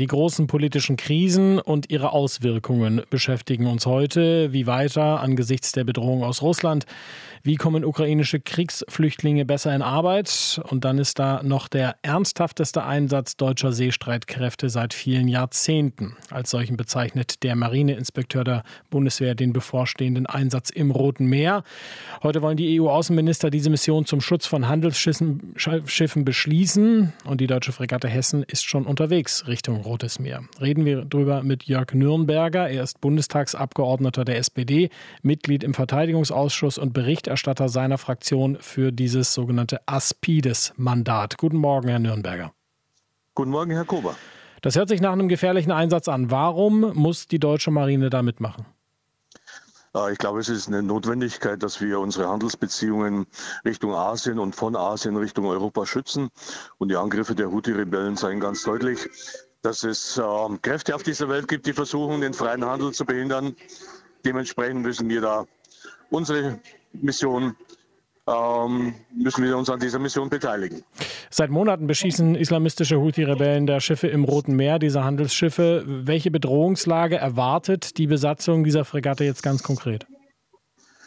Die großen politischen Krisen und ihre Auswirkungen beschäftigen uns heute. Wie weiter angesichts der Bedrohung aus Russland? Wie kommen ukrainische Kriegsflüchtlinge besser in Arbeit? Und dann ist da noch der ernsthafteste Einsatz deutscher Seestreitkräfte seit vielen Jahrzehnten. Als solchen bezeichnet der Marineinspekteur der Bundeswehr den bevorstehenden Einsatz im Roten Meer. Heute wollen die EU-Außenminister diese Mission zum Schutz von Handelsschiffen beschließen. Und die deutsche Fregatte Hessen ist schon unterwegs Richtung Rotes Meer. Reden wir drüber mit Jörg Nürnberger. Er ist Bundestagsabgeordneter der SPD, Mitglied im Verteidigungsausschuss und Berichterstatter seiner Fraktion für dieses sogenannte Aspides-Mandat. Guten Morgen, Herr Nürnberger. Guten Morgen, Herr Kober. Das hört sich nach einem gefährlichen Einsatz an. Warum muss die deutsche Marine da mitmachen? Ich glaube, es ist eine Notwendigkeit, dass wir unsere Handelsbeziehungen Richtung Asien und von Asien Richtung Europa schützen. Und die Angriffe der Houthi-Rebellen zeigen ganz deutlich, dass es äh, Kräfte auf dieser Welt gibt, die versuchen, den freien Handel zu behindern. Dementsprechend müssen wir da unsere Mission ähm, müssen wir uns an dieser Mission beteiligen. Seit Monaten beschießen islamistische Houthi-Rebellen der Schiffe im Roten Meer, diese Handelsschiffe. Welche Bedrohungslage erwartet die Besatzung dieser Fregatte jetzt ganz konkret?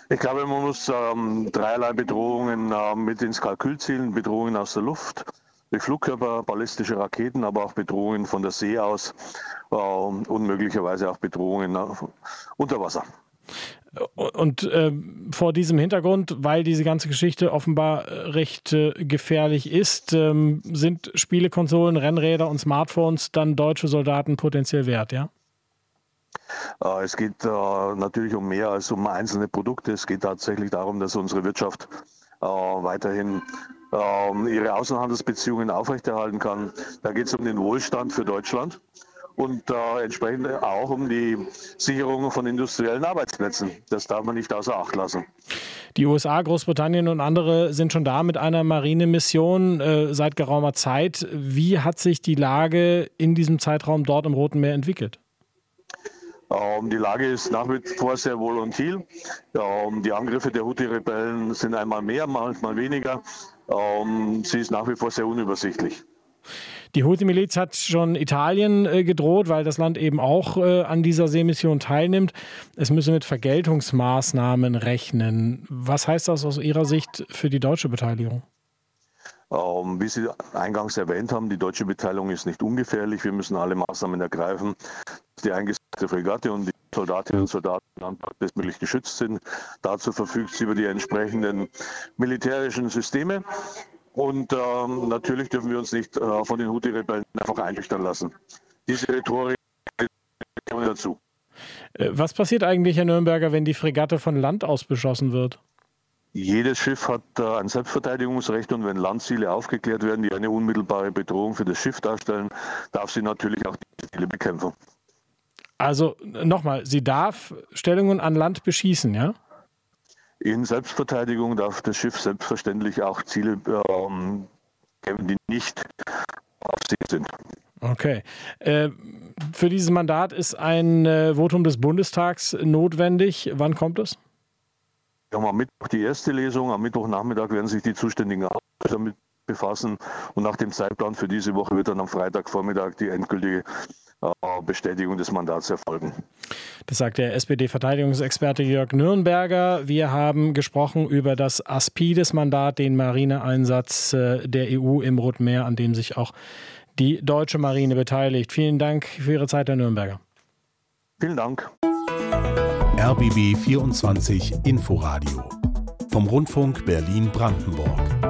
Ich glaube, man muss ähm, dreierlei Bedrohungen äh, mit ins Kalkül ziehen. Bedrohungen aus der Luft, durch Flugkörper, ballistische Raketen, aber auch Bedrohungen von der See aus äh, und möglicherweise auch Bedrohungen äh, unter Wasser. Und äh, vor diesem Hintergrund, weil diese ganze Geschichte offenbar äh, recht äh, gefährlich ist, ähm, sind Spielekonsolen, Rennräder und Smartphones dann deutsche Soldaten potenziell wert, ja? Äh, es geht äh, natürlich um mehr als um einzelne Produkte. Es geht tatsächlich darum, dass unsere Wirtschaft äh, weiterhin ihre Außenhandelsbeziehungen aufrechterhalten kann. Da geht es um den Wohlstand für Deutschland und äh, entsprechend auch um die Sicherung von industriellen Arbeitsplätzen. Das darf man nicht außer Acht lassen. Die USA, Großbritannien und andere sind schon da mit einer Marinemission äh, seit geraumer Zeit. Wie hat sich die Lage in diesem Zeitraum dort im Roten Meer entwickelt? Ähm, die Lage ist nach wie vor sehr volatil. Ähm, die Angriffe der Houthi-Rebellen sind einmal mehr, manchmal weniger. Ähm, sie ist nach wie vor sehr unübersichtlich. Die Houthi-Miliz hat schon Italien äh, gedroht, weil das Land eben auch äh, an dieser Seemission teilnimmt. Es müsse mit Vergeltungsmaßnahmen rechnen. Was heißt das aus Ihrer Sicht für die deutsche Beteiligung? Ähm, wie Sie eingangs erwähnt haben, die deutsche Beteiligung ist nicht ungefährlich. Wir müssen alle Maßnahmen ergreifen, die eingesetzte Fregatte und die Soldatinnen und Soldaten bestmöglich geschützt sind. Dazu verfügt sie über die entsprechenden militärischen Systeme. Und ähm, natürlich dürfen wir uns nicht äh, von den Houthi-Rebellen einfach einschüchtern lassen. Diese Rhetorik kommt dazu. Äh, was passiert eigentlich, Herr Nürnberger, wenn die Fregatte von Land aus beschossen wird? Jedes Schiff hat äh, ein Selbstverteidigungsrecht und wenn Landziele aufgeklärt werden, die eine unmittelbare Bedrohung für das Schiff darstellen, darf sie natürlich auch die Ziele bekämpfen. Also nochmal, sie darf Stellungen an Land beschießen, ja? In Selbstverteidigung darf das Schiff selbstverständlich auch Ziele ähm, geben, die nicht auf See sind. Okay. Äh, für dieses Mandat ist ein äh, Votum des Bundestags notwendig. Wann kommt es? Wir haben am Mittwoch die erste Lesung. Am Mittwochnachmittag werden sich die zuständigen damit befassen. Und nach dem Zeitplan für diese Woche wird dann am Freitagvormittag die endgültige Bestätigung des Mandats erfolgen. Das sagt der SPD-Verteidigungsexperte Jörg Nürnberger. Wir haben gesprochen über das Aspides-Mandat, den Marineeinsatz äh, der EU im Roten Meer, an dem sich auch die deutsche Marine beteiligt. Vielen Dank für Ihre Zeit, Herr Nürnberger. Vielen Dank. RBB 24 Inforadio vom Rundfunk Berlin-Brandenburg.